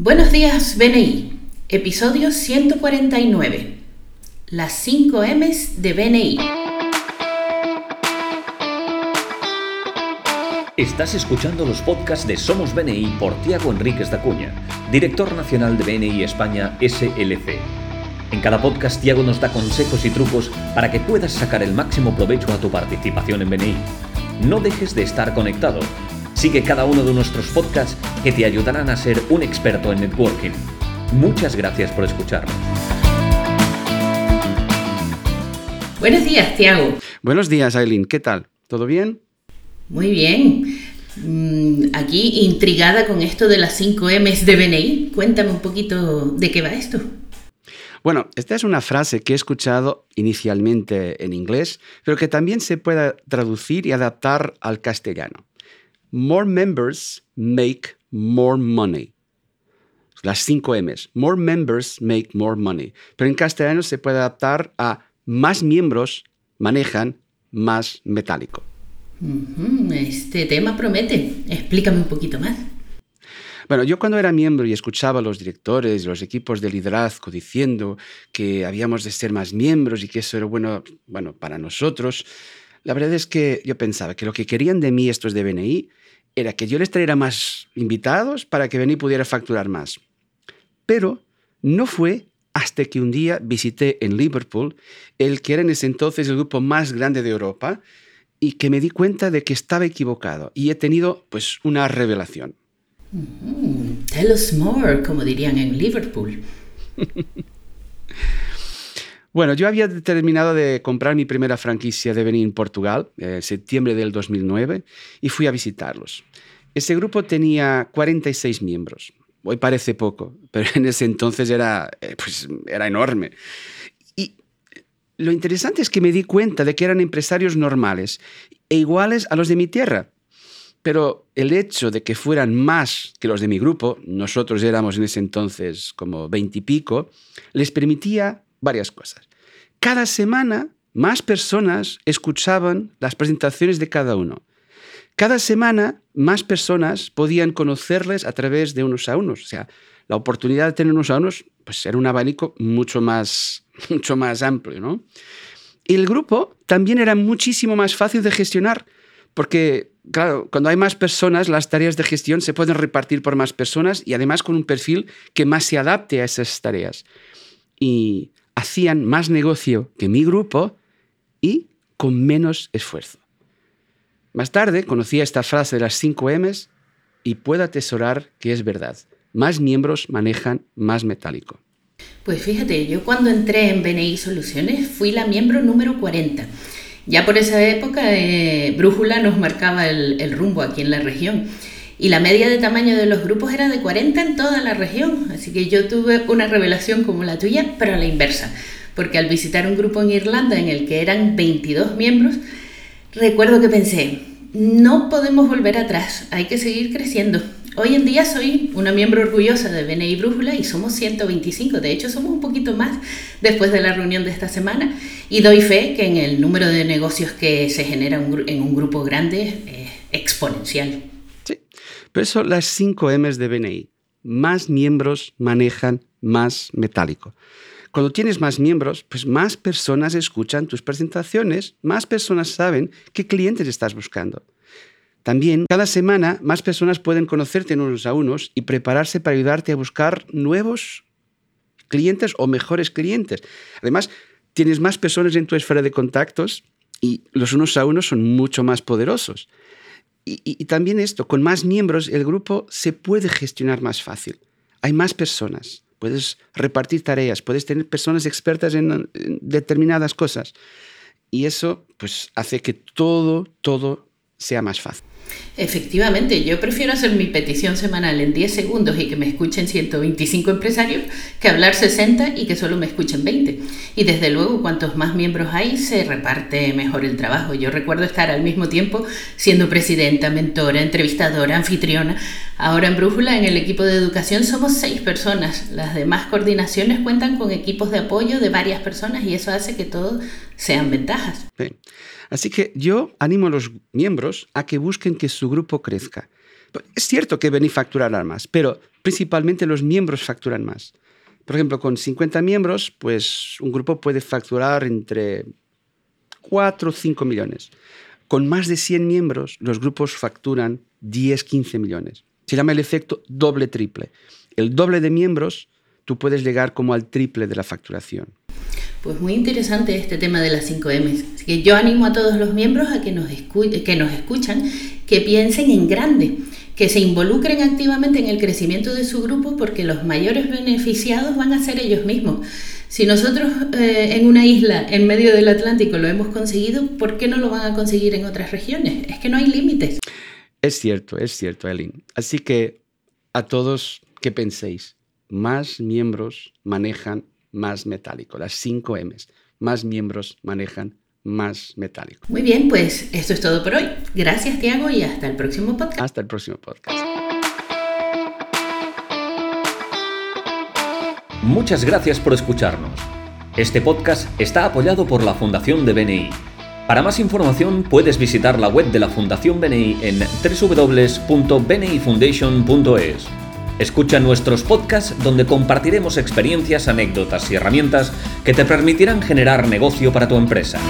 Buenos días, BNI. Episodio 149. Las 5 M's de BNI. Estás escuchando los podcasts de Somos BNI por Tiago Enríquez Dacuña, director nacional de BNI España SLC. En cada podcast, Tiago nos da consejos y trucos para que puedas sacar el máximo provecho a tu participación en BNI. No dejes de estar conectado Sigue cada uno de nuestros podcasts que te ayudarán a ser un experto en networking. Muchas gracias por escucharnos. Buenos días, Tiago. Buenos días, Aileen. ¿Qué tal? ¿Todo bien? Muy bien. Mm, aquí intrigada con esto de las 5 M's de BNI. Cuéntame un poquito de qué va esto. Bueno, esta es una frase que he escuchado inicialmente en inglés, pero que también se puede traducir y adaptar al castellano. More members make more money. Las cinco M's. More members make more money. Pero en castellano se puede adaptar a más miembros manejan más metálico. Este tema promete. Explícame un poquito más. Bueno, yo cuando era miembro y escuchaba a los directores, los equipos de liderazgo diciendo que habíamos de ser más miembros y que eso era bueno, bueno para nosotros, la verdad es que yo pensaba que lo que querían de mí estos de BNI era que yo les trajera más invitados para que BNI pudiera facturar más. Pero no fue hasta que un día visité en Liverpool el que era en ese entonces el grupo más grande de Europa y que me di cuenta de que estaba equivocado y he tenido pues una revelación. tell us more, como dirían en Liverpool. Bueno, yo había terminado de comprar mi primera franquicia de venir en Portugal, en eh, septiembre del 2009, y fui a visitarlos. Ese grupo tenía 46 miembros. Hoy parece poco, pero en ese entonces era, eh, pues, era enorme. Y lo interesante es que me di cuenta de que eran empresarios normales e iguales a los de mi tierra. Pero el hecho de que fueran más que los de mi grupo, nosotros éramos en ese entonces como 20 y pico, les permitía varias cosas. Cada semana más personas escuchaban las presentaciones de cada uno. Cada semana más personas podían conocerles a través de unos a unos. O sea, la oportunidad de tener unos a unos pues era un abanico mucho más, mucho más amplio. ¿no? El grupo también era muchísimo más fácil de gestionar porque, claro, cuando hay más personas, las tareas de gestión se pueden repartir por más personas y además con un perfil que más se adapte a esas tareas. Y hacían más negocio que mi grupo y con menos esfuerzo. Más tarde conocí esta frase de las 5 M's y puedo atesorar que es verdad. Más miembros manejan más metálico. Pues fíjate, yo cuando entré en BNI Soluciones fui la miembro número 40. Ya por esa época eh, Brújula nos marcaba el rumbo aquí en la región y la media de tamaño de los grupos era de 40 en toda la región. Así que yo tuve una revelación como la tuya, pero a la inversa. Porque al visitar un grupo en Irlanda en el que eran 22 miembros, recuerdo que pensé, no podemos volver atrás, hay que seguir creciendo. Hoy en día soy una miembro orgullosa de BNI Brújula y somos 125, de hecho somos un poquito más después de la reunión de esta semana y doy fe que en el número de negocios que se genera en un grupo grande es exponencial. Pero eso las 5 M's de BNI. Más miembros manejan más metálico. Cuando tienes más miembros, pues más personas escuchan tus presentaciones, más personas saben qué clientes estás buscando. También, cada semana, más personas pueden conocerte unos a unos y prepararse para ayudarte a buscar nuevos clientes o mejores clientes. Además, tienes más personas en tu esfera de contactos y los unos a unos son mucho más poderosos. Y, también esto, con más miembros el grupo se puede gestionar más fácil. Hay más personas, puedes repartir tareas, puedes tener personas expertas en, en determinadas cosas. Y eso pues hace que todo, todo sea más fácil. Efectivamente, yo prefiero hacer mi petición semanal en 10 segundos y que me escuchen 125 empresarios que hablar 60 y que solo me escuchen 20. Y desde luego, cuantos más miembros hay, se reparte mejor el trabajo. Yo recuerdo estar al mismo tiempo siendo presidenta, mentora, entrevistadora, anfitriona. Ahora en Brújula, en el equipo de educación, somos seis personas. Las demás coordinaciones cuentan con equipos de apoyo de varias personas y eso hace que todo sean ventajas. Así que yo animo a los miembros a que busquen que su grupo crezca. Es cierto que BNI facturará más, pero principalmente los miembros facturan más. Por ejemplo, con 50 miembros, pues un grupo puede facturar entre 4 o 5 millones. Con más de 100 miembros, los grupos facturan 10, 15 millones. Se llama el efecto doble-triple. El doble de miembros, tú puedes llegar como al triple de la facturación. Pues muy interesante este tema de las 5M. Así que yo animo a todos los miembros a que nos, que nos escuchan que piensen en grande, que se involucren activamente en el crecimiento de su grupo porque los mayores beneficiados van a ser ellos mismos. Si nosotros eh, en una isla en medio del Atlántico lo hemos conseguido, ¿por qué no lo van a conseguir en otras regiones? Es que no hay límites. Es cierto, es cierto, Elin. Así que a todos que penséis, más miembros manejan más metálico, las 5 M's. Más miembros manejan más metálico. Muy bien, pues esto es todo por hoy. Gracias, Tiago, y hasta el próximo podcast. Hasta el próximo podcast. Muchas gracias por escucharnos. Este podcast está apoyado por la Fundación de BNI. Para más información puedes visitar la web de la Fundación BNI en www.bnifoundation.es. Escucha nuestros podcasts donde compartiremos experiencias, anécdotas y herramientas que te permitirán generar negocio para tu empresa.